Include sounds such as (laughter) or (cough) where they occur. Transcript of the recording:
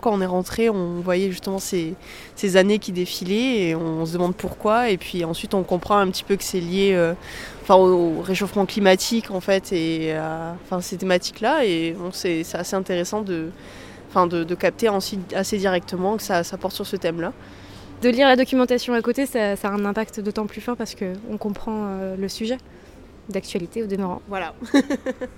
Quand on est rentré, on voyait justement ces, ces, années qui défilaient et on se demande pourquoi. Et puis ensuite, on comprend un petit peu que c'est lié euh, enfin, au, réchauffement climatique en fait et à enfin, ces thématiques-là. Et bon, c'est assez intéressant de, enfin, de, capter assez directement que ça, ça porte sur ce thème-là. De lire la documentation à côté, ça, a un impact d'autant plus fort parce qu'on comprend euh, le sujet d'actualité au demeurant. Voilà. (laughs)